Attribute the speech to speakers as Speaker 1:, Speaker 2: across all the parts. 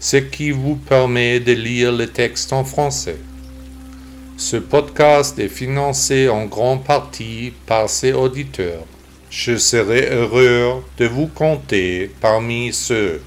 Speaker 1: ce qui vous permet de lire le texte en français. Ce podcast est financé en grande partie par ses auditeurs. Je serai heureux de vous compter parmi ceux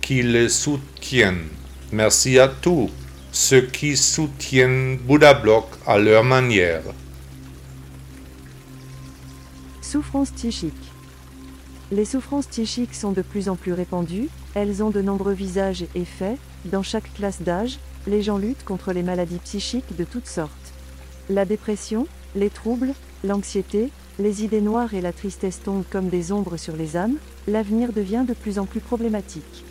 Speaker 1: qui le soutiennent. Merci à tous ceux qui soutiennent Bouddha Block à leur manière.
Speaker 2: Souffrance psychique. Les souffrances psychiques sont de plus en plus répandues, elles ont de nombreux visages et effets, dans chaque classe d'âge, les gens luttent contre les maladies psychiques de toutes sortes. La dépression, les troubles, l'anxiété, les idées noires et la tristesse tombent comme des ombres sur les âmes, l'avenir devient de plus en plus problématique.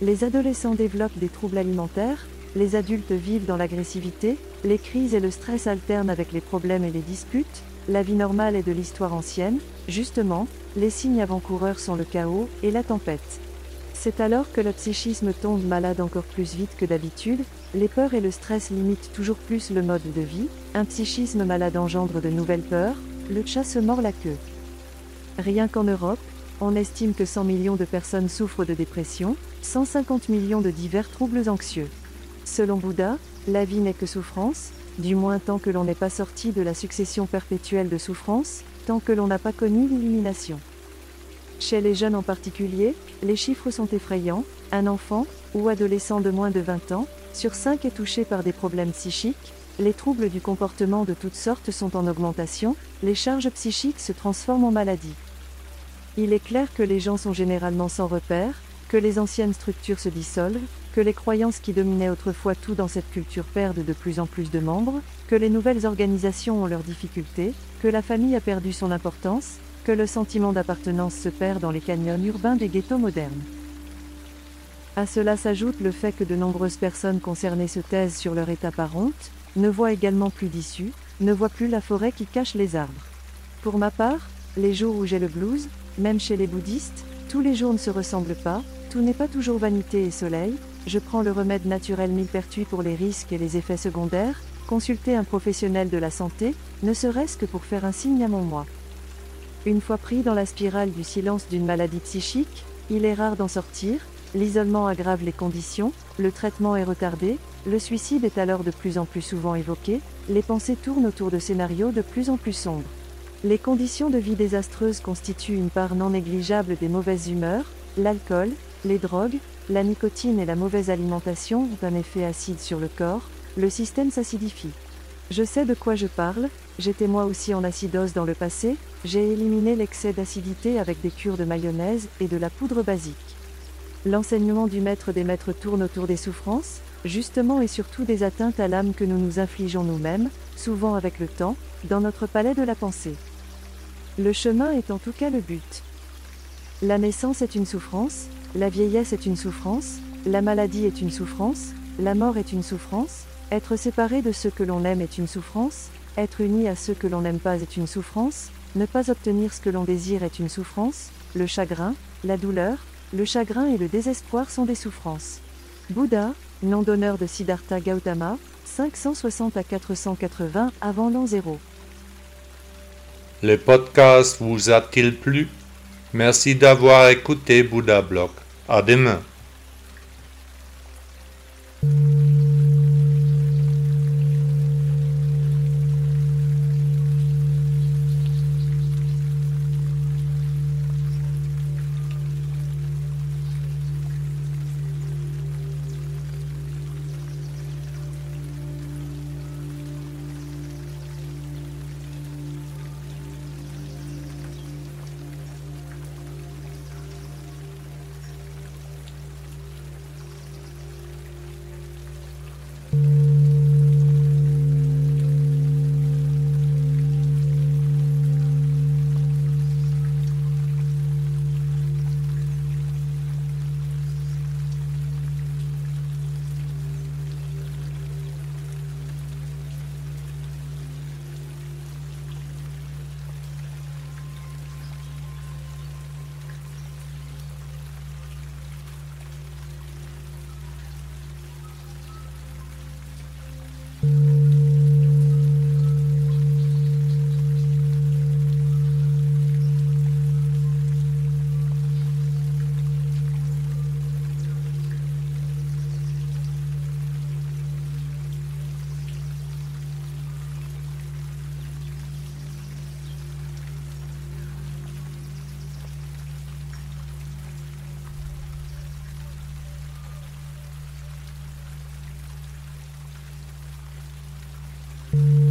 Speaker 2: Les adolescents développent des troubles alimentaires, les adultes vivent dans l'agressivité, les crises et le stress alternent avec les problèmes et les disputes, la vie normale est de l'histoire ancienne, justement, les signes avant-coureurs sont le chaos et la tempête. C'est alors que le psychisme tombe malade encore plus vite que d'habitude, les peurs et le stress limitent toujours plus le mode de vie, un psychisme malade engendre de nouvelles peurs, le chat se mord la queue. Rien qu'en Europe, on estime que 100 millions de personnes souffrent de dépression, 150 millions de divers troubles anxieux. Selon Bouddha, la vie n'est que souffrance, du moins tant que l'on n'est pas sorti de la succession perpétuelle de souffrances, tant que l'on n'a pas connu l'illumination. Chez les jeunes en particulier, les chiffres sont effrayants, un enfant, ou adolescent de moins de 20 ans, sur 5 est touché par des problèmes psychiques, les troubles du comportement de toutes sortes sont en augmentation, les charges psychiques se transforment en maladies. Il est clair que les gens sont généralement sans repère, que les anciennes structures se dissolvent, que les croyances qui dominaient autrefois tout dans cette culture perdent de plus en plus de membres, que les nouvelles organisations ont leurs difficultés, que la famille a perdu son importance, que le sentiment d'appartenance se perd dans les canyons urbains des ghettos modernes. À cela s'ajoute le fait que de nombreuses personnes concernées se taisent sur leur état par honte, ne voient également plus d'issue, ne voient plus la forêt qui cache les arbres. Pour ma part, les jours où j'ai le blues, même chez les bouddhistes, tous les jours ne se ressemblent pas, tout n'est pas toujours vanité et soleil, je prends le remède naturel millepertuis pour les risques et les effets secondaires, consulter un professionnel de la santé, ne serait-ce que pour faire un signe à mon moi. Une fois pris dans la spirale du silence d'une maladie psychique, il est rare d'en sortir, l'isolement aggrave les conditions, le traitement est retardé, le suicide est alors de plus en plus souvent évoqué, les pensées tournent autour de scénarios de plus en plus sombres. Les conditions de vie désastreuses constituent une part non négligeable des mauvaises humeurs, l'alcool, les drogues, la nicotine et la mauvaise alimentation ont un effet acide sur le corps, le système s'acidifie. Je sais de quoi je parle, j'étais moi aussi en acidose dans le passé, j'ai éliminé l'excès d'acidité avec des cures de mayonnaise et de la poudre basique. L'enseignement du maître des maîtres tourne autour des souffrances, justement et surtout des atteintes à l'âme que nous nous infligeons nous-mêmes, souvent avec le temps, dans notre palais de la pensée. Le chemin est en tout cas le but. La naissance est une souffrance, la vieillesse est une souffrance, la maladie est une souffrance, la mort est une souffrance, être séparé de ceux que l'on aime est une souffrance, être uni à ceux que l'on n'aime pas est une souffrance, ne pas obtenir ce que l'on désire est une souffrance, le chagrin, la douleur, le chagrin et le désespoir sont des souffrances. Bouddha, nom d'honneur de Siddhartha Gautama, 560 à 480 avant l'an 0.
Speaker 1: Le podcast vous a-t-il plu? Merci d'avoir écouté Bouddha Blog. À demain. Thank you.